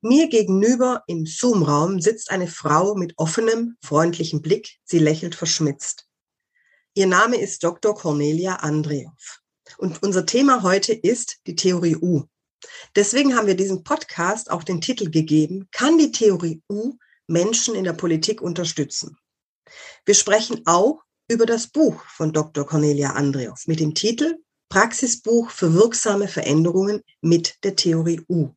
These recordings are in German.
Mir gegenüber im Zoom-Raum sitzt eine Frau mit offenem, freundlichem Blick. Sie lächelt verschmitzt. Ihr Name ist Dr. Cornelia Andreow. Und unser Thema heute ist die Theorie U. Deswegen haben wir diesem Podcast auch den Titel gegeben, kann die Theorie U Menschen in der Politik unterstützen? Wir sprechen auch über das Buch von Dr. Cornelia Andreow mit dem Titel Praxisbuch für wirksame Veränderungen mit der Theorie U.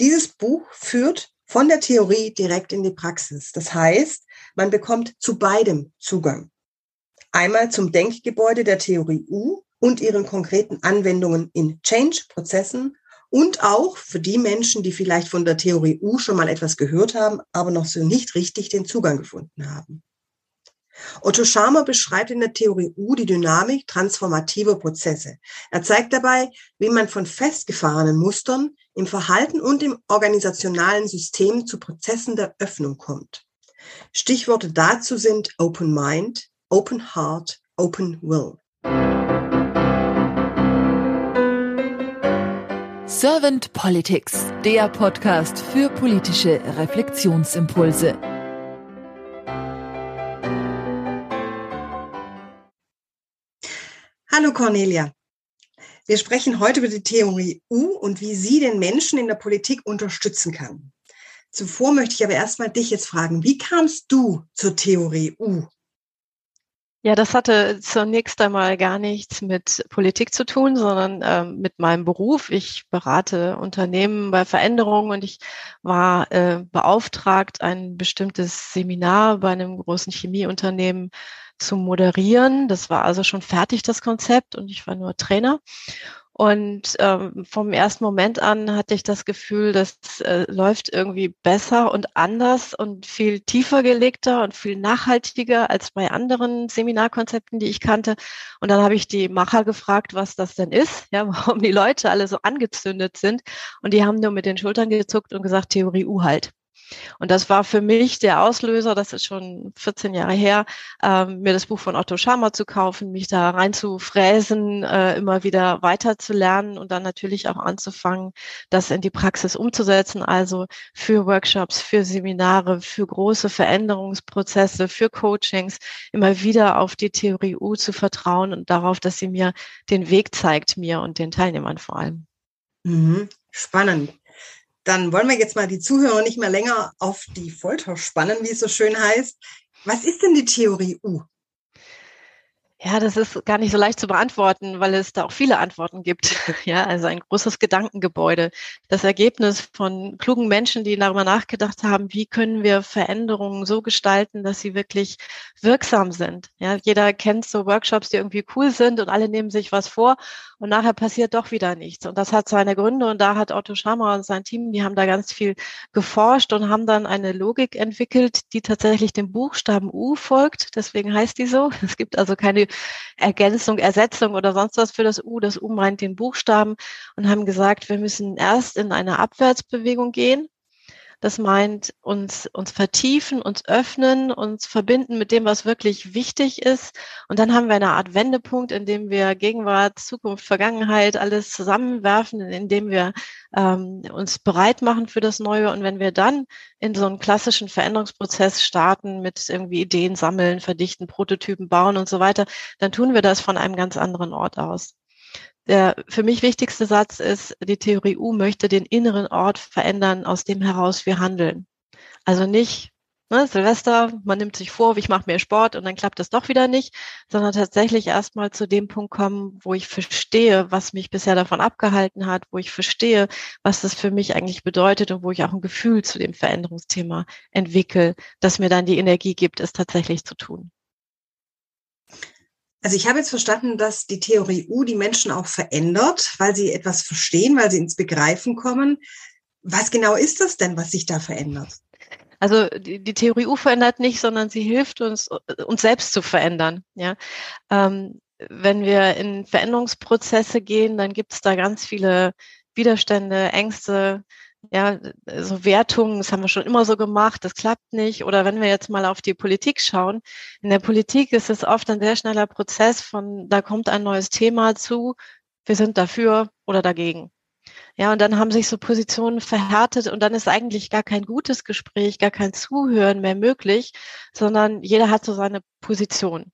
Dieses Buch führt von der Theorie direkt in die Praxis. Das heißt, man bekommt zu beidem Zugang. Einmal zum Denkgebäude der Theorie U und ihren konkreten Anwendungen in Change-Prozessen und auch für die Menschen, die vielleicht von der Theorie U schon mal etwas gehört haben, aber noch so nicht richtig den Zugang gefunden haben. Otto Scharmer beschreibt in der Theorie U die Dynamik transformativer Prozesse. Er zeigt dabei, wie man von festgefahrenen Mustern im Verhalten und im organisationalen System zu Prozessen der Öffnung kommt. Stichworte dazu sind Open Mind, Open Heart, Open Will. Servant Politics, der Podcast für politische Reflexionsimpulse. Hallo Cornelia. Wir sprechen heute über die Theorie U und wie sie den Menschen in der Politik unterstützen kann. Zuvor möchte ich aber erstmal dich jetzt fragen, wie kamst du zur Theorie U? Ja, das hatte zunächst einmal gar nichts mit Politik zu tun, sondern ähm, mit meinem Beruf. Ich berate Unternehmen bei Veränderungen und ich war äh, beauftragt, ein bestimmtes Seminar bei einem großen Chemieunternehmen zu moderieren. Das war also schon fertig, das Konzept, und ich war nur Trainer. Und ähm, vom ersten Moment an hatte ich das Gefühl, das äh, läuft irgendwie besser und anders und viel tiefer gelegter und viel nachhaltiger als bei anderen Seminarkonzepten, die ich kannte. Und dann habe ich die Macher gefragt, was das denn ist, ja, warum die Leute alle so angezündet sind. Und die haben nur mit den Schultern gezuckt und gesagt, Theorie U halt. Und das war für mich der Auslöser, das ist schon 14 Jahre her, ähm, mir das Buch von Otto Scharmer zu kaufen, mich da reinzufräsen, äh, immer wieder weiterzulernen und dann natürlich auch anzufangen, das in die Praxis umzusetzen. Also für Workshops, für Seminare, für große Veränderungsprozesse, für Coachings, immer wieder auf die Theorie U zu vertrauen und darauf, dass sie mir den Weg zeigt, mir und den Teilnehmern vor allem. Mhm. Spannend. Dann wollen wir jetzt mal die Zuhörer nicht mehr länger auf die Folter spannen, wie es so schön heißt. Was ist denn die Theorie U? Ja, das ist gar nicht so leicht zu beantworten, weil es da auch viele Antworten gibt. Ja, also ein großes Gedankengebäude. Das Ergebnis von klugen Menschen, die darüber nachgedacht haben, wie können wir Veränderungen so gestalten, dass sie wirklich wirksam sind. Ja, jeder kennt so Workshops, die irgendwie cool sind und alle nehmen sich was vor und nachher passiert doch wieder nichts. Und das hat seine Gründe und da hat Otto Schammer und sein Team, die haben da ganz viel geforscht und haben dann eine Logik entwickelt, die tatsächlich dem Buchstaben U folgt. Deswegen heißt die so. Es gibt also keine Ergänzung, Ersetzung oder sonst was für das U. Das U meint den Buchstaben und haben gesagt, wir müssen erst in eine Abwärtsbewegung gehen das meint uns, uns vertiefen, uns öffnen, uns verbinden mit dem, was wirklich wichtig ist. Und dann haben wir eine Art Wendepunkt, in dem wir Gegenwart, Zukunft, Vergangenheit alles zusammenwerfen, in dem wir ähm, uns bereit machen für das Neue. Und wenn wir dann in so einen klassischen Veränderungsprozess starten mit irgendwie Ideen sammeln, verdichten, Prototypen bauen und so weiter, dann tun wir das von einem ganz anderen Ort aus. Der für mich wichtigste Satz ist, die Theorie U möchte den inneren Ort verändern, aus dem heraus wir handeln. Also nicht ne, Silvester, man nimmt sich vor, ich mache mehr Sport und dann klappt es doch wieder nicht, sondern tatsächlich erstmal zu dem Punkt kommen, wo ich verstehe, was mich bisher davon abgehalten hat, wo ich verstehe, was das für mich eigentlich bedeutet und wo ich auch ein Gefühl zu dem Veränderungsthema entwickle, das mir dann die Energie gibt, es tatsächlich zu tun. Also ich habe jetzt verstanden, dass die Theorie U die Menschen auch verändert, weil sie etwas verstehen, weil sie ins Begreifen kommen. Was genau ist das denn, was sich da verändert? Also die, die Theorie U verändert nicht, sondern sie hilft uns, uns selbst zu verändern. Ja, ähm, wenn wir in Veränderungsprozesse gehen, dann gibt es da ganz viele Widerstände, Ängste, ja, so Wertungen, das haben wir schon immer so gemacht, das klappt nicht. Oder wenn wir jetzt mal auf die Politik schauen, in der Politik ist es oft ein sehr schneller Prozess von, da kommt ein neues Thema zu, wir sind dafür oder dagegen. Ja, und dann haben sich so Positionen verhärtet und dann ist eigentlich gar kein gutes Gespräch, gar kein Zuhören mehr möglich, sondern jeder hat so seine Position.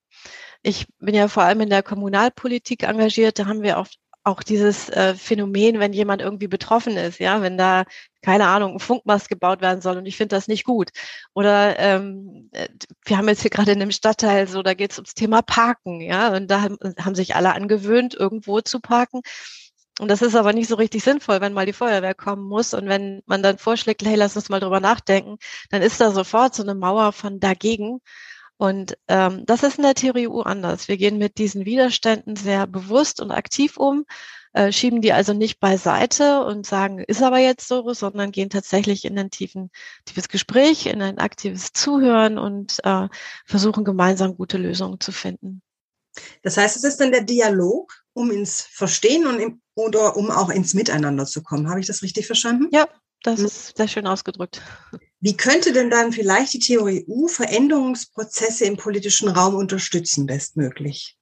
Ich bin ja vor allem in der Kommunalpolitik engagiert, da haben wir oft auch dieses äh, Phänomen, wenn jemand irgendwie betroffen ist, ja, wenn da, keine Ahnung, ein Funkmast gebaut werden soll und ich finde das nicht gut. Oder ähm, äh, wir haben jetzt hier gerade in dem Stadtteil so, da geht es ums Thema Parken, ja, und da haben, haben sich alle angewöhnt, irgendwo zu parken. Und das ist aber nicht so richtig sinnvoll, wenn mal die Feuerwehr kommen muss. Und wenn man dann vorschlägt, hey, lass uns mal drüber nachdenken, dann ist da sofort so eine Mauer von dagegen. Und ähm, das ist in der Theorie U anders. Wir gehen mit diesen Widerständen sehr bewusst und aktiv um, äh, schieben die also nicht beiseite und sagen, ist aber jetzt so, sondern gehen tatsächlich in ein tiefen, tiefes Gespräch, in ein aktives Zuhören und äh, versuchen gemeinsam gute Lösungen zu finden. Das heißt, es ist dann der Dialog, um ins Verstehen und im, oder um auch ins Miteinander zu kommen. Habe ich das richtig verstanden? Ja, das hm. ist sehr schön ausgedrückt. Wie könnte denn dann vielleicht die Theorie U Veränderungsprozesse im politischen Raum unterstützen, bestmöglich?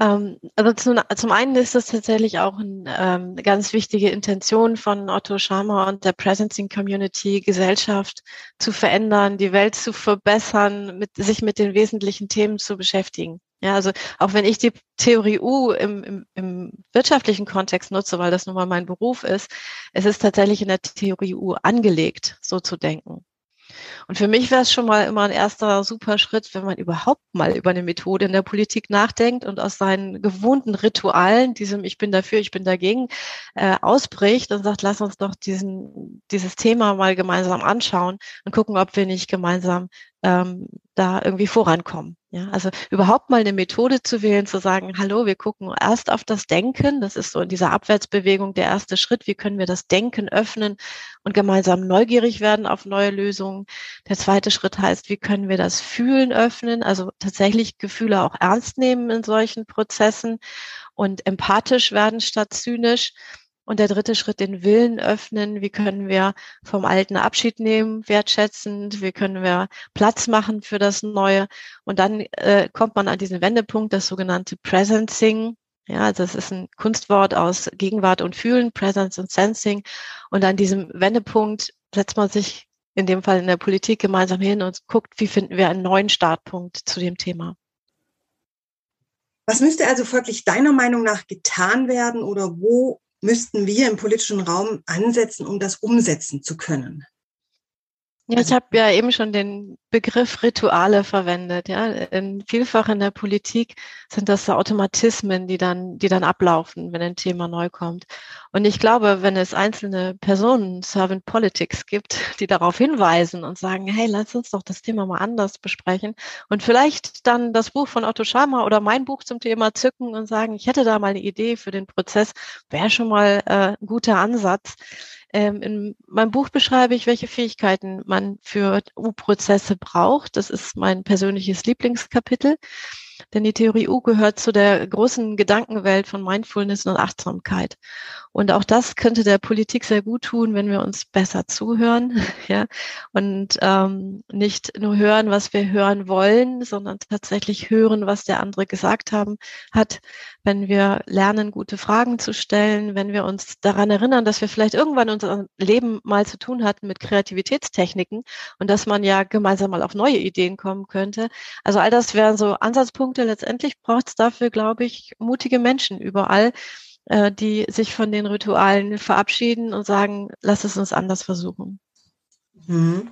Ähm, also zum, zum einen ist das tatsächlich auch ein, ähm, eine ganz wichtige Intention von Otto Scharmer und der Presencing Community, Gesellschaft zu verändern, die Welt zu verbessern, mit, sich mit den wesentlichen Themen zu beschäftigen. Ja, also auch wenn ich die Theorie U im, im, im wirtschaftlichen Kontext nutze, weil das nun mal mein Beruf ist, es ist tatsächlich in der Theorie U angelegt, so zu denken. Und für mich wäre es schon mal immer ein erster super Schritt, wenn man überhaupt mal über eine Methode in der Politik nachdenkt und aus seinen gewohnten Ritualen, diesem Ich bin dafür, ich bin dagegen, äh, ausbricht und sagt, lass uns doch diesen, dieses Thema mal gemeinsam anschauen und gucken, ob wir nicht gemeinsam ähm, da irgendwie vorankommen. Ja, also überhaupt mal eine Methode zu wählen, zu sagen, hallo, wir gucken erst auf das Denken. Das ist so in dieser Abwärtsbewegung der erste Schritt. Wie können wir das Denken öffnen und gemeinsam neugierig werden auf neue Lösungen? Der zweite Schritt heißt, wie können wir das Fühlen öffnen? Also tatsächlich Gefühle auch ernst nehmen in solchen Prozessen und empathisch werden statt zynisch. Und der dritte Schritt, den Willen öffnen. Wie können wir vom Alten Abschied nehmen, wertschätzend? Wie können wir Platz machen für das Neue? Und dann äh, kommt man an diesen Wendepunkt, das sogenannte Presencing. Ja, also das ist ein Kunstwort aus Gegenwart und Fühlen, Presence und Sensing. Und an diesem Wendepunkt setzt man sich in dem Fall in der Politik gemeinsam hin und guckt, wie finden wir einen neuen Startpunkt zu dem Thema. Was müsste also folglich deiner Meinung nach getan werden oder wo müssten wir im politischen Raum ansetzen, um das umsetzen zu können? Ja, ich habe ja eben schon den Begriff Rituale verwendet. Ja, in, vielfach in der Politik sind das Automatismen, die dann, die dann ablaufen, wenn ein Thema neu kommt. Und ich glaube, wenn es einzelne Personen, Servant Politics gibt, die darauf hinweisen und sagen, hey, lass uns doch das Thema mal anders besprechen und vielleicht dann das Buch von Otto Schama oder mein Buch zum Thema zücken und sagen, ich hätte da mal eine Idee für den Prozess, wäre schon mal äh, ein guter Ansatz. Ähm, in meinem Buch beschreibe ich, welche Fähigkeiten man für U-Prozesse braucht. Das ist mein persönliches Lieblingskapitel. Denn die Theorie U gehört zu der großen Gedankenwelt von Mindfulness und Achtsamkeit. Und auch das könnte der Politik sehr gut tun, wenn wir uns besser zuhören, ja, und ähm, nicht nur hören, was wir hören wollen, sondern tatsächlich hören, was der andere gesagt haben hat. Wenn wir lernen, gute Fragen zu stellen, wenn wir uns daran erinnern, dass wir vielleicht irgendwann in unserem Leben mal zu tun hatten mit Kreativitätstechniken und dass man ja gemeinsam mal auf neue Ideen kommen könnte. Also all das wären so Ansatzpunkte Punkte. Letztendlich braucht es dafür, glaube ich, mutige Menschen überall, äh, die sich von den Ritualen verabschieden und sagen, lass es uns anders versuchen. Mhm.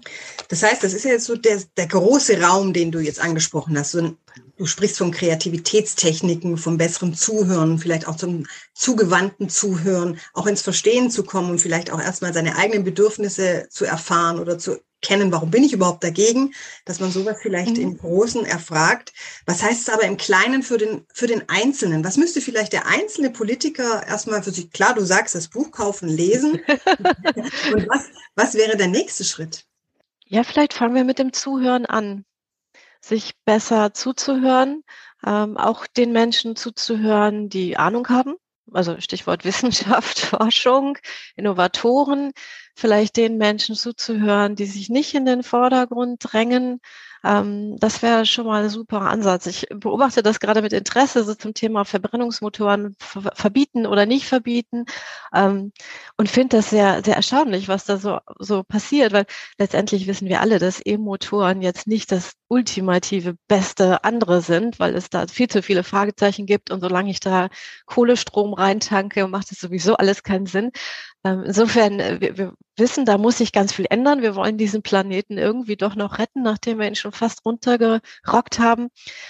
Das heißt, das ist ja jetzt so der, der große Raum, den du jetzt angesprochen hast. Du sprichst von Kreativitätstechniken, vom besseren Zuhören, vielleicht auch zum zugewandten Zuhören, auch ins Verstehen zu kommen und vielleicht auch erstmal seine eigenen Bedürfnisse zu erfahren oder zu kennen, warum bin ich überhaupt dagegen, dass man sowas vielleicht mhm. im Großen erfragt. Was heißt es aber im Kleinen für den, für den Einzelnen? Was müsste vielleicht der einzelne Politiker erstmal für sich, klar, du sagst, das Buch kaufen, lesen. Und was, was wäre der nächste Schritt? Ja, vielleicht fangen wir mit dem Zuhören an, sich besser zuzuhören, ähm, auch den Menschen zuzuhören, die Ahnung haben. Also Stichwort Wissenschaft, Forschung, Innovatoren, vielleicht den Menschen zuzuhören, die sich nicht in den Vordergrund drängen, ähm, das wäre schon mal ein super Ansatz. Ich beobachte das gerade mit Interesse so zum Thema Verbrennungsmotoren verbieten oder nicht verbieten ähm, und finde das sehr, sehr erstaunlich, was da so, so passiert, weil letztendlich wissen wir alle, dass E-Motoren jetzt nicht das ultimative beste andere sind, weil es da viel zu viele Fragezeichen gibt und solange ich da Kohlestrom reintanke, macht es sowieso alles keinen Sinn. Ähm, insofern, äh, wir, wissen, da muss sich ganz viel ändern. Wir wollen diesen Planeten irgendwie doch noch retten, nachdem wir ihn schon fast runtergerockt haben.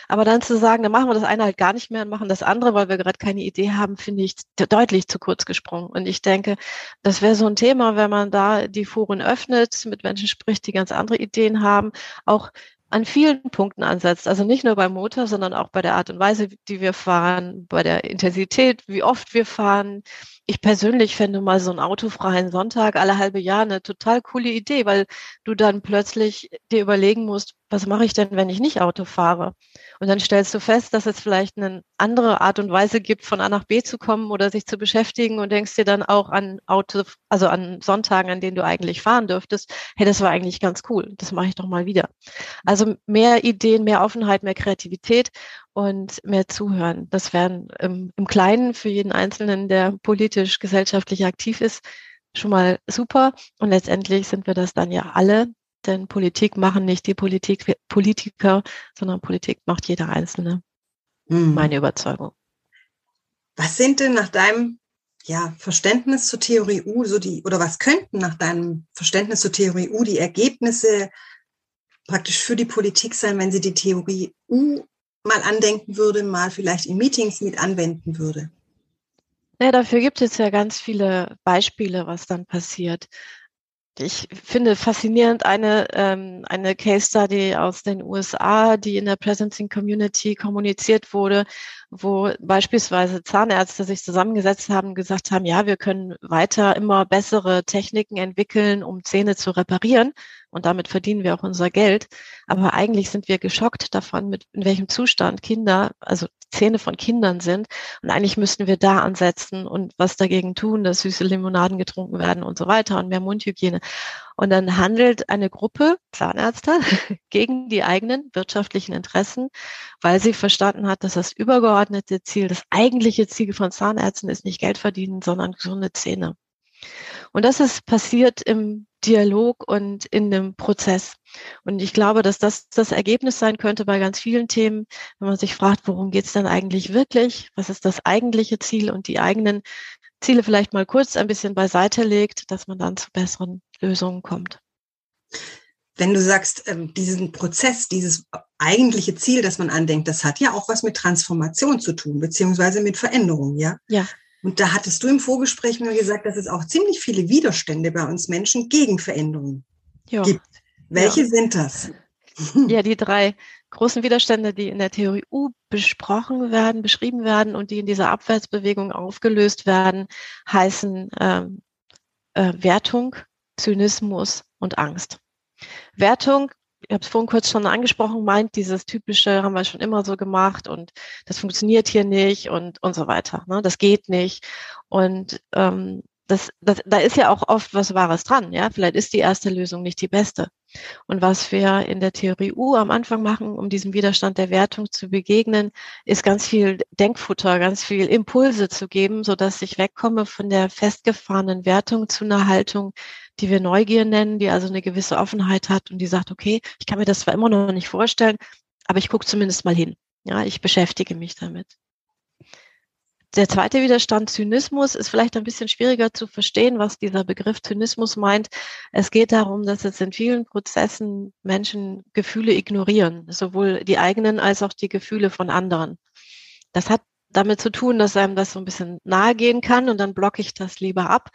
Aber dann zu sagen, dann machen wir das eine halt gar nicht mehr und machen das andere, weil wir gerade keine Idee haben, finde ich deutlich zu kurz gesprungen. Und ich denke, das wäre so ein Thema, wenn man da die Foren öffnet, mit Menschen spricht, die ganz andere Ideen haben, auch an vielen Punkten ansetzt. Also nicht nur beim Motor, sondern auch bei der Art und Weise, die wir fahren, bei der Intensität, wie oft wir fahren. Ich persönlich fände mal so einen autofreien Sonntag alle halbe Jahr eine total coole Idee, weil du dann plötzlich dir überlegen musst, was mache ich denn, wenn ich nicht Auto fahre? Und dann stellst du fest, dass es vielleicht eine andere Art und Weise gibt, von A nach B zu kommen oder sich zu beschäftigen und denkst dir dann auch an Auto, also an Sonntagen, an denen du eigentlich fahren dürftest. Hey, das war eigentlich ganz cool. Das mache ich doch mal wieder. Also mehr Ideen, mehr Offenheit, mehr Kreativität und mehr Zuhören. Das wären im, im Kleinen für jeden Einzelnen, der politisch, gesellschaftlich aktiv ist, schon mal super. Und letztendlich sind wir das dann ja alle, denn Politik machen nicht die Politik, Politiker, sondern Politik macht jeder Einzelne. Mhm. Meine Überzeugung. Was sind denn nach deinem ja, Verständnis zur Theorie U so die, oder was könnten nach deinem Verständnis zur Theorie U die Ergebnisse praktisch für die Politik sein, wenn sie die Theorie U mal andenken würde, mal vielleicht in Meetings mit anwenden würde? Ja, dafür gibt es ja ganz viele Beispiele, was dann passiert ich finde faszinierend eine, ähm, eine Case Study aus den USA, die in der Presencing Community kommuniziert wurde, wo beispielsweise Zahnärzte sich zusammengesetzt haben und gesagt haben, ja, wir können weiter immer bessere Techniken entwickeln, um Zähne zu reparieren und damit verdienen wir auch unser Geld. Aber eigentlich sind wir geschockt davon, mit in welchem Zustand Kinder, also Zähne von Kindern sind. Und eigentlich müssten wir da ansetzen und was dagegen tun, dass süße Limonaden getrunken werden und so weiter und mehr Mundhygiene. Und dann handelt eine Gruppe Zahnärzte gegen die eigenen wirtschaftlichen Interessen, weil sie verstanden hat, dass das übergeordnete Ziel, das eigentliche Ziel von Zahnärzten ist nicht Geld verdienen, sondern gesunde Zähne. Und das ist passiert im Dialog und in dem Prozess. Und ich glaube, dass das das Ergebnis sein könnte bei ganz vielen Themen, wenn man sich fragt, worum geht es denn eigentlich wirklich? Was ist das eigentliche Ziel und die eigenen Ziele vielleicht mal kurz ein bisschen beiseite legt, dass man dann zu besseren Lösungen kommt. Wenn du sagst, ähm, diesen Prozess, dieses eigentliche Ziel, das man andenkt, das hat ja auch was mit Transformation zu tun, beziehungsweise mit Veränderung, ja? Ja. Und da hattest du im Vorgespräch mir gesagt, dass es auch ziemlich viele Widerstände bei uns Menschen gegen Veränderungen ja. gibt. Welche ja. sind das? Ja, die drei großen Widerstände, die in der Theorie U besprochen werden, beschrieben werden und die in dieser Abwärtsbewegung aufgelöst werden, heißen ähm, äh, Wertung, Zynismus und Angst. Wertung ich habe es vorhin kurz schon angesprochen, meint dieses typische, haben wir schon immer so gemacht und das funktioniert hier nicht und, und so weiter. Ne? Das geht nicht. Und ähm, das, das, da ist ja auch oft was Wahres dran. Ja, vielleicht ist die erste Lösung nicht die beste. Und was wir in der Theorie U am Anfang machen, um diesem Widerstand der Wertung zu begegnen, ist ganz viel Denkfutter, ganz viel Impulse zu geben, so dass ich wegkomme von der festgefahrenen Wertung zu einer Haltung, die wir Neugier nennen, die also eine gewisse Offenheit hat und die sagt, okay, ich kann mir das zwar immer noch nicht vorstellen, aber ich gucke zumindest mal hin. Ja, ich beschäftige mich damit. Der zweite Widerstand, Zynismus, ist vielleicht ein bisschen schwieriger zu verstehen, was dieser Begriff Zynismus meint. Es geht darum, dass es in vielen Prozessen Menschen Gefühle ignorieren, sowohl die eigenen als auch die Gefühle von anderen. Das hat damit zu tun, dass einem das so ein bisschen nahe gehen kann und dann blocke ich das lieber ab.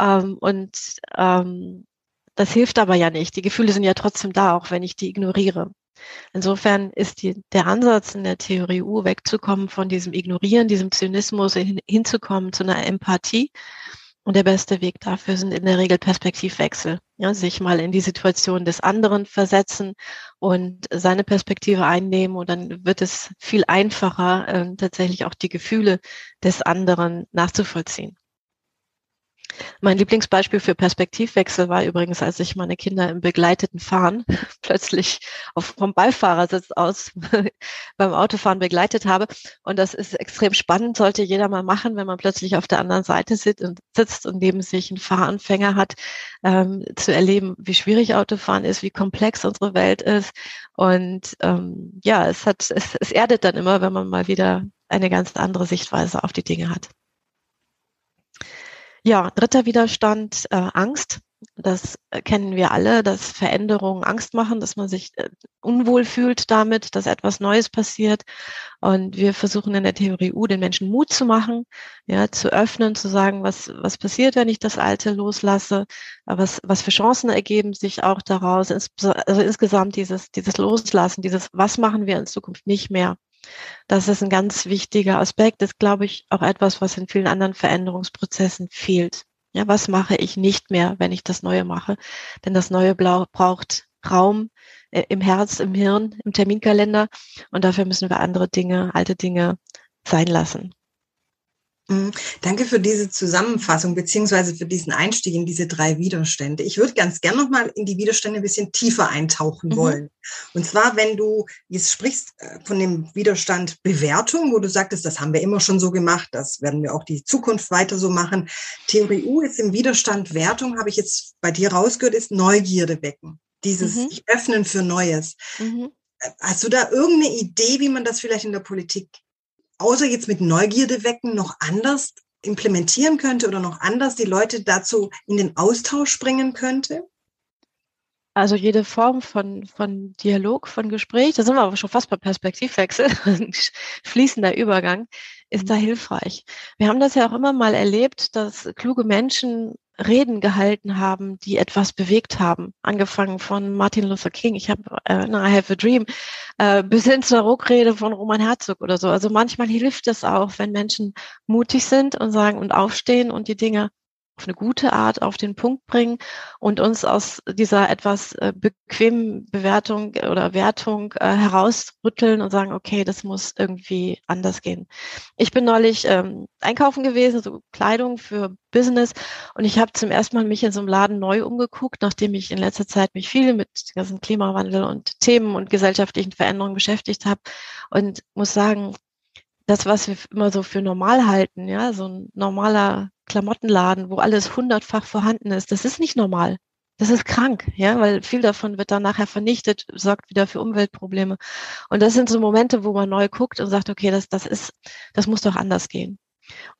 Ähm, und ähm, das hilft aber ja nicht. Die Gefühle sind ja trotzdem da, auch wenn ich die ignoriere. Insofern ist die, der Ansatz in der Theorie U wegzukommen von diesem Ignorieren, diesem Zynismus hin, hinzukommen zu einer Empathie. Und der beste Weg dafür sind in der Regel Perspektivwechsel. Ja, sich mal in die Situation des anderen versetzen und seine Perspektive einnehmen und dann wird es viel einfacher, äh, tatsächlich auch die Gefühle des anderen nachzuvollziehen. Mein Lieblingsbeispiel für Perspektivwechsel war übrigens, als ich meine Kinder im begleiteten Fahren plötzlich auf, vom Beifahrersitz aus beim Autofahren begleitet habe. Und das ist extrem spannend, sollte jeder mal machen, wenn man plötzlich auf der anderen Seite sitzt und, sitzt und neben sich einen Fahranfänger hat, ähm, zu erleben, wie schwierig Autofahren ist, wie komplex unsere Welt ist. Und ähm, ja, es hat, es, es erdet dann immer, wenn man mal wieder eine ganz andere Sichtweise auf die Dinge hat. Ja, dritter Widerstand, äh, Angst. Das äh, kennen wir alle, dass Veränderungen Angst machen, dass man sich äh, unwohl fühlt damit, dass etwas Neues passiert. Und wir versuchen in der Theorie U den Menschen Mut zu machen, ja, zu öffnen, zu sagen, was, was passiert, wenn ich das Alte loslasse, was, was für Chancen ergeben sich auch daraus. Also insgesamt dieses, dieses Loslassen, dieses, was machen wir in Zukunft nicht mehr. Das ist ein ganz wichtiger Aspekt. Das ist, glaube ich, auch etwas, was in vielen anderen Veränderungsprozessen fehlt. Ja, was mache ich nicht mehr, wenn ich das Neue mache? Denn das Neue Blau braucht Raum äh, im Herz, im Hirn, im Terminkalender. Und dafür müssen wir andere Dinge, alte Dinge sein lassen. Mhm. Danke für diese Zusammenfassung beziehungsweise für diesen Einstieg in diese drei Widerstände. Ich würde ganz gern noch mal in die Widerstände ein bisschen tiefer eintauchen mhm. wollen. Und zwar, wenn du jetzt sprichst äh, von dem Widerstand Bewertung, wo du sagtest, das haben wir immer schon so gemacht, das werden wir auch die Zukunft weiter so machen. Theorie U ist im Widerstand Wertung, habe ich jetzt bei dir rausgehört, ist Neugierde wecken. Dieses mhm. öffnen für Neues. Mhm. Äh, hast du da irgendeine Idee, wie man das vielleicht in der Politik außer jetzt mit Neugierde wecken, noch anders implementieren könnte oder noch anders die Leute dazu in den Austausch bringen könnte? Also jede Form von, von Dialog, von Gespräch, da sind wir aber schon fast bei Perspektivwechsel, fließender Übergang, ist da mhm. hilfreich. Wir haben das ja auch immer mal erlebt, dass kluge Menschen Reden gehalten haben, die etwas bewegt haben. Angefangen von Martin Luther King, ich habe äh, I Have a Dream, äh, bis hin zur Ruckrede von Roman Herzog oder so. Also manchmal hilft es auch, wenn Menschen mutig sind und sagen und aufstehen und die Dinge auf eine gute Art auf den Punkt bringen und uns aus dieser etwas äh, bequemen Bewertung oder Wertung äh, herausrütteln und sagen, okay, das muss irgendwie anders gehen. Ich bin neulich ähm, einkaufen gewesen, so Kleidung für Business und ich habe zum ersten Mal mich in so einem Laden neu umgeguckt, nachdem ich in letzter Zeit mich viel mit ganzen Klimawandel und Themen und gesellschaftlichen Veränderungen beschäftigt habe und muss sagen, das, was wir immer so für normal halten, ja, so ein normaler Klamottenladen, wo alles hundertfach vorhanden ist, das ist nicht normal. Das ist krank, ja, weil viel davon wird dann nachher vernichtet, sorgt wieder für Umweltprobleme. Und das sind so Momente, wo man neu guckt und sagt, okay, das, das ist, das muss doch anders gehen.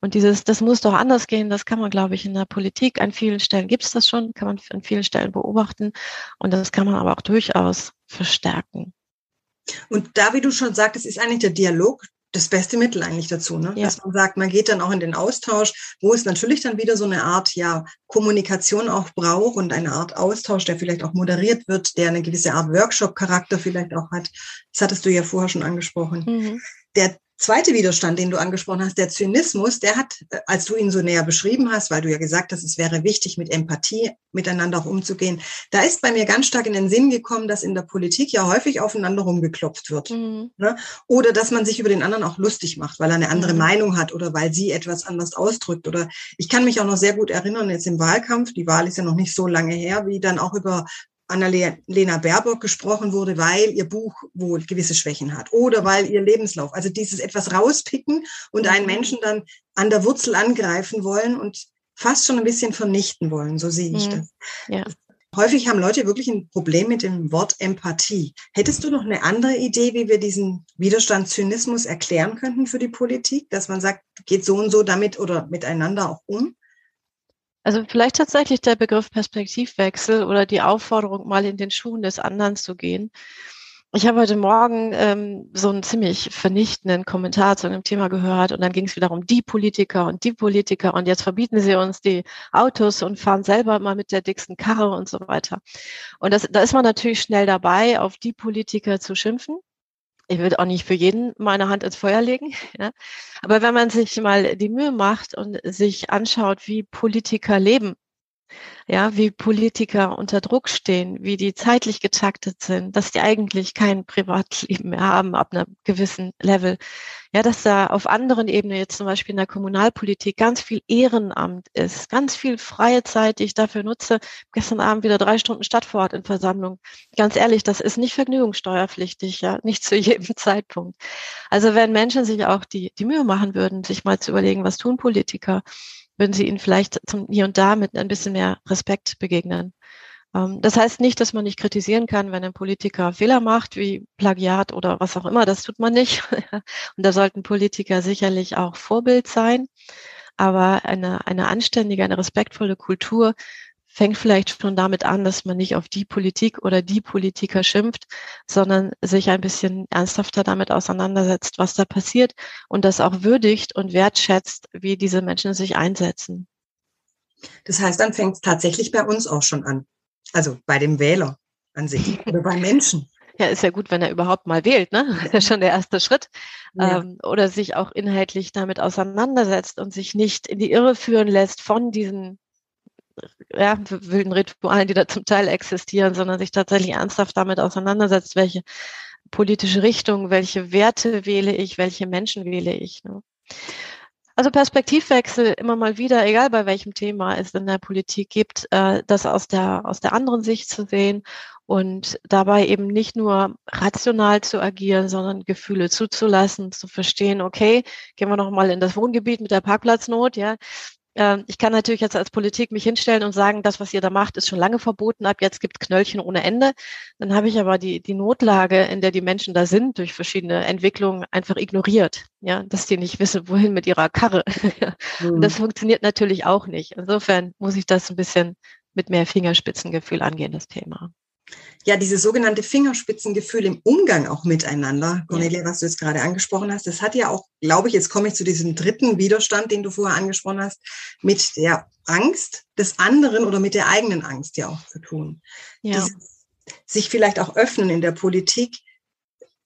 Und dieses, das muss doch anders gehen, das kann man, glaube ich, in der Politik an vielen Stellen gibt es das schon, kann man an vielen Stellen beobachten. Und das kann man aber auch durchaus verstärken. Und da, wie du schon sagtest, ist eigentlich der Dialog das beste Mittel eigentlich dazu, ne? Ja. dass man sagt, man geht dann auch in den Austausch, wo es natürlich dann wieder so eine Art ja Kommunikation auch braucht und eine Art Austausch, der vielleicht auch moderiert wird, der eine gewisse Art Workshop-Charakter vielleicht auch hat. Das hattest du ja vorher schon angesprochen. Mhm. Der zweite Widerstand, den du angesprochen hast, der Zynismus, der hat, äh, als du ihn so näher beschrieben hast, weil du ja gesagt hast, es wäre wichtig, mit Empathie miteinander auch umzugehen, da ist bei mir ganz stark in den Sinn gekommen, dass in der Politik ja häufig aufeinander rumgeklopft wird. Mhm. Ne? Oder dass man sich über den anderen auch lustig macht, weil er eine andere mhm. Meinung hat oder weil sie etwas anders ausdrückt. Oder ich kann mich auch noch sehr gut erinnern, jetzt im Wahlkampf, die Wahl ist ja noch nicht so lange her, wie dann auch über Annalena Baerbock gesprochen wurde, weil ihr Buch wohl gewisse Schwächen hat oder weil ihr Lebenslauf, also dieses etwas rauspicken und einen mhm. Menschen dann an der Wurzel angreifen wollen und fast schon ein bisschen vernichten wollen, so sehe ich mhm. das. Ja. Häufig haben Leute wirklich ein Problem mit dem Wort Empathie. Hättest du noch eine andere Idee, wie wir diesen Widerstand Zynismus erklären könnten für die Politik, dass man sagt, geht so und so damit oder miteinander auch um? Also vielleicht tatsächlich der Begriff Perspektivwechsel oder die Aufforderung, mal in den Schuhen des anderen zu gehen. Ich habe heute Morgen ähm, so einen ziemlich vernichtenden Kommentar zu einem Thema gehört und dann ging es wieder um die Politiker und die Politiker und jetzt verbieten sie uns die Autos und fahren selber mal mit der dicksten Karre und so weiter. Und das, da ist man natürlich schnell dabei, auf die Politiker zu schimpfen ich würde auch nicht für jeden meine Hand ins Feuer legen. Ja. Aber wenn man sich mal die Mühe macht und sich anschaut, wie Politiker leben, ja, wie Politiker unter Druck stehen, wie die zeitlich getaktet sind, dass die eigentlich kein Privatleben mehr haben ab einem gewissen Level. Ja, dass da auf anderen Ebenen, jetzt zum Beispiel in der Kommunalpolitik, ganz viel Ehrenamt ist, ganz viel freie Zeit, die ich dafür nutze. Gestern Abend wieder drei Stunden Stadtvorort in Versammlung. Ganz ehrlich, das ist nicht vergnügungssteuerpflichtig, ja, nicht zu jedem Zeitpunkt. Also wenn Menschen sich auch die, die Mühe machen würden, sich mal zu überlegen, was tun Politiker, würden Sie ihnen vielleicht zum hier und da mit ein bisschen mehr Respekt begegnen. Ähm, das heißt nicht, dass man nicht kritisieren kann, wenn ein Politiker Fehler macht, wie Plagiat oder was auch immer. Das tut man nicht. und da sollten Politiker sicherlich auch Vorbild sein. Aber eine, eine anständige, eine respektvolle Kultur fängt vielleicht schon damit an, dass man nicht auf die Politik oder die Politiker schimpft, sondern sich ein bisschen ernsthafter damit auseinandersetzt, was da passiert und das auch würdigt und wertschätzt, wie diese Menschen sich einsetzen. Das heißt, dann fängt es tatsächlich bei uns auch schon an. Also bei dem Wähler an sich oder bei Menschen. Ja, ist ja gut, wenn er überhaupt mal wählt, ne? Das ist ja schon der erste Schritt. Ja. Ähm, oder sich auch inhaltlich damit auseinandersetzt und sich nicht in die Irre führen lässt von diesen ja, wilden Ritualen, die da zum Teil existieren, sondern sich tatsächlich ernsthaft damit auseinandersetzt, welche politische Richtung, welche Werte wähle ich, welche Menschen wähle ich. Ne? Also Perspektivwechsel immer mal wieder, egal bei welchem Thema es in der Politik gibt, äh, das aus der, aus der anderen Sicht zu sehen und dabei eben nicht nur rational zu agieren, sondern Gefühle zuzulassen, zu verstehen, okay, gehen wir nochmal in das Wohngebiet mit der Parkplatznot, ja, ich kann natürlich jetzt als Politik mich hinstellen und sagen, das, was ihr da macht, ist schon lange verboten. Ab jetzt gibt Knöllchen ohne Ende. Dann habe ich aber die, die Notlage, in der die Menschen da sind, durch verschiedene Entwicklungen einfach ignoriert. Ja, dass die nicht wissen, wohin mit ihrer Karre. mhm. Und das funktioniert natürlich auch nicht. Insofern muss ich das ein bisschen mit mehr Fingerspitzengefühl angehen, das Thema ja, diese sogenannte Fingerspitzengefühl im Umgang auch miteinander, Cornelia, ja. was du jetzt gerade angesprochen hast, das hat ja auch, glaube ich, jetzt komme ich zu diesem dritten Widerstand, den du vorher angesprochen hast, mit der Angst des anderen oder mit der eigenen Angst ja auch zu tun. Ja. Dieses, sich vielleicht auch öffnen in der Politik,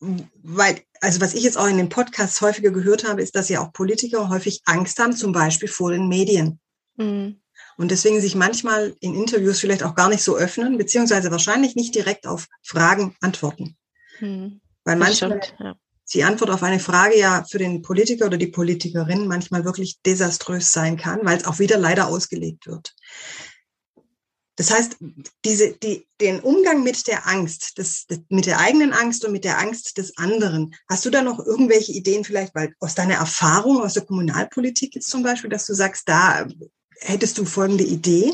weil, also was ich jetzt auch in den Podcasts häufiger gehört habe, ist, dass ja auch Politiker häufig Angst haben, zum Beispiel vor den Medien. Mhm und deswegen sich manchmal in Interviews vielleicht auch gar nicht so öffnen, beziehungsweise wahrscheinlich nicht direkt auf Fragen antworten. Hm, Weil manchmal stimmt, ja. die Antwort auf eine Frage ja für den Politiker oder die Politikerin manchmal wirklich desaströs sein kann, weil es auch wieder leider ausgelegt wird. Das heißt, diese, die, den Umgang mit der Angst, das, das, mit der eigenen Angst und mit der Angst des anderen, hast du da noch irgendwelche Ideen vielleicht, weil aus deiner Erfahrung aus der Kommunalpolitik jetzt zum Beispiel, dass du sagst, da hättest du folgende Idee?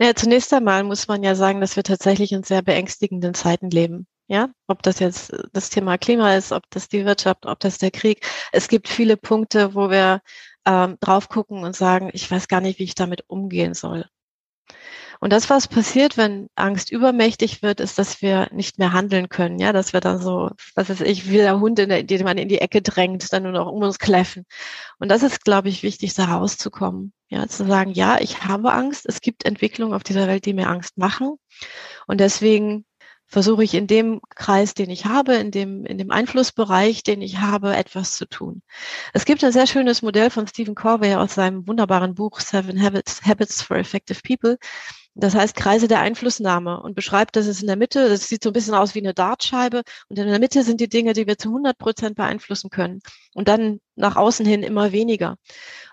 Ja, zunächst einmal muss man ja sagen, dass wir tatsächlich in sehr beängstigenden Zeiten leben. Ja, ob das jetzt das Thema Klima ist, ob das die Wirtschaft, ob das der Krieg. Es gibt viele Punkte, wo wir ähm, drauf gucken und sagen, ich weiß gar nicht, wie ich damit umgehen soll. Und das, was passiert, wenn Angst übermächtig wird, ist, dass wir nicht mehr handeln können. Ja, dass wir dann so, was weiß ich, wie der Hund, in der, den man in die Ecke drängt, dann nur noch um uns kläffen. Und das ist, glaube ich, wichtig, da rauszukommen. Ja, zu sagen, ja, ich habe Angst. Es gibt Entwicklungen auf dieser Welt, die mir Angst machen. Und deswegen versuche ich in dem Kreis, den ich habe, in dem, in dem Einflussbereich, den ich habe, etwas zu tun. Es gibt ein sehr schönes Modell von Stephen Corvey aus seinem wunderbaren Buch Seven Habits, Habits for Effective People. Das heißt Kreise der Einflussnahme und beschreibt, dass es in der Mitte, das sieht so ein bisschen aus wie eine Dartscheibe und in der Mitte sind die Dinge, die wir zu 100 Prozent beeinflussen können und dann nach außen hin immer weniger.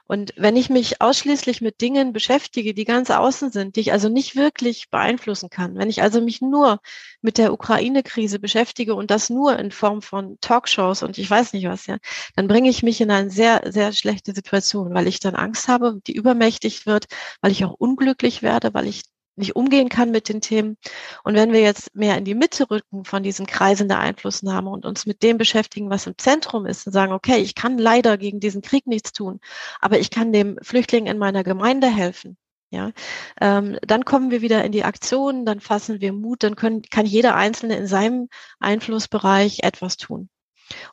Und wenn ich mich ausschließlich mit Dingen beschäftige, die ganz außen sind, die ich also nicht wirklich beeinflussen kann, wenn ich also mich nur mit der Ukraine-Krise beschäftige und das nur in Form von Talkshows und ich weiß nicht was, ja, dann bringe ich mich in eine sehr, sehr schlechte Situation, weil ich dann Angst habe, die übermächtig wird, weil ich auch unglücklich werde, weil ich nicht umgehen kann mit den Themen. Und wenn wir jetzt mehr in die Mitte rücken von diesen Kreisen der Einflussnahme und uns mit dem beschäftigen, was im Zentrum ist und sagen, okay, ich kann leider gegen diesen Krieg nichts tun, aber ich kann dem Flüchtling in meiner Gemeinde helfen. Ja, ähm, dann kommen wir wieder in die Aktion, dann fassen wir Mut, dann können, kann jeder Einzelne in seinem Einflussbereich etwas tun.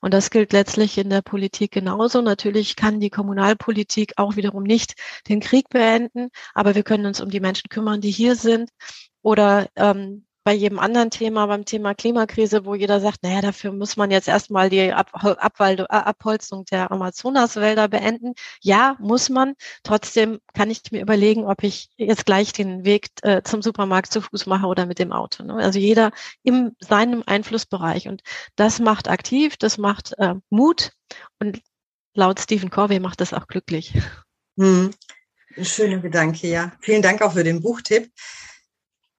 Und das gilt letztlich in der Politik genauso. Natürlich kann die Kommunalpolitik auch wiederum nicht den Krieg beenden, aber wir können uns um die Menschen kümmern, die hier sind oder ähm, bei jedem anderen Thema, beim Thema Klimakrise, wo jeder sagt, naja, dafür muss man jetzt erstmal die Ab Abwald äh, Abholzung der Amazonaswälder beenden. Ja, muss man. Trotzdem kann ich mir überlegen, ob ich jetzt gleich den Weg äh, zum Supermarkt zu Fuß mache oder mit dem Auto. Ne? Also jeder in seinem Einflussbereich. Und das macht aktiv, das macht äh, Mut. Und laut Stephen Corvey macht das auch glücklich. Hm. Ein schöner Gedanke, ja. Vielen Dank auch für den Buchtipp.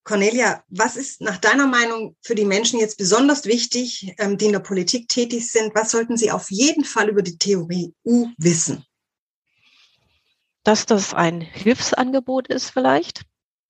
Cornelia, was ist nach deiner Meinung für die Menschen jetzt besonders wichtig, ähm, die in der Politik tätig sind? Was sollten sie auf jeden Fall über die Theorie U wissen? Dass das ein Hilfsangebot ist vielleicht,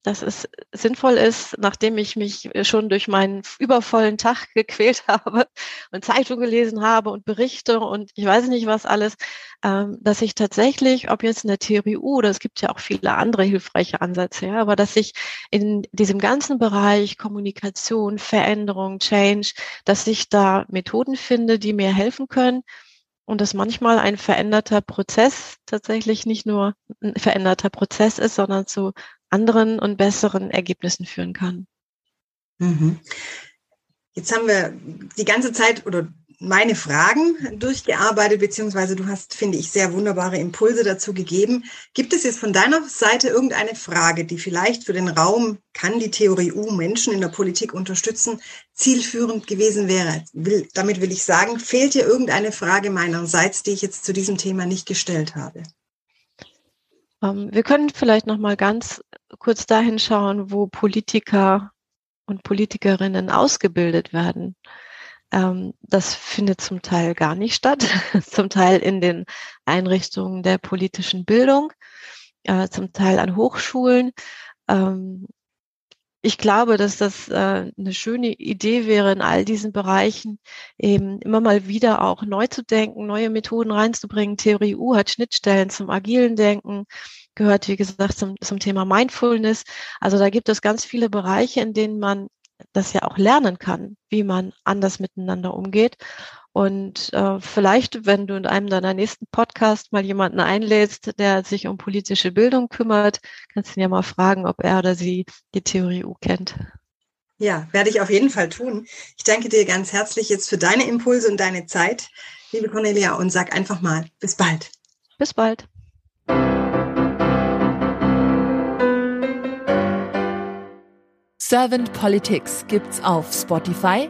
dass es sinnvoll ist, nachdem ich mich schon durch meinen übervollen Tag gequält habe und Zeitung gelesen habe und Berichte und ich weiß nicht was alles, ähm, dass ich tatsächlich, ob jetzt in der TRU oder es gibt ja auch viele andere hilfreiche Ansätze, ja, aber dass ich in diesem ganzen Bereich Kommunikation, Veränderung, Change, dass ich da Methoden finde, die mir helfen können, und dass manchmal ein veränderter Prozess tatsächlich nicht nur ein veränderter Prozess ist, sondern zu anderen und besseren Ergebnissen führen kann. Mhm. Jetzt haben wir die ganze Zeit oder meine Fragen durchgearbeitet, beziehungsweise du hast, finde ich, sehr wunderbare Impulse dazu gegeben. Gibt es jetzt von deiner Seite irgendeine Frage, die vielleicht für den Raum, kann die Theorie U Menschen in der Politik unterstützen, zielführend gewesen wäre? Will, damit will ich sagen, fehlt dir irgendeine Frage meinerseits, die ich jetzt zu diesem Thema nicht gestellt habe? Ähm, wir können vielleicht noch mal ganz kurz dahin schauen, wo Politiker und Politikerinnen ausgebildet werden. Ähm, das findet zum Teil gar nicht statt, zum Teil in den Einrichtungen der politischen Bildung, äh, zum Teil an Hochschulen. Ich glaube, dass das äh, eine schöne Idee wäre, in all diesen Bereichen eben immer mal wieder auch neu zu denken, neue Methoden reinzubringen. Theorie U hat Schnittstellen zum agilen Denken, gehört, wie gesagt, zum, zum Thema Mindfulness. Also da gibt es ganz viele Bereiche, in denen man das ja auch lernen kann, wie man anders miteinander umgeht. Und äh, vielleicht, wenn du in einem deiner nächsten Podcasts mal jemanden einlädst, der sich um politische Bildung kümmert, kannst du ihn ja mal fragen, ob er oder sie die Theorie U kennt. Ja, werde ich auf jeden Fall tun. Ich danke dir ganz herzlich jetzt für deine Impulse und deine Zeit, liebe Cornelia, und sag einfach mal bis bald. Bis bald. Servant Politics gibt's auf Spotify,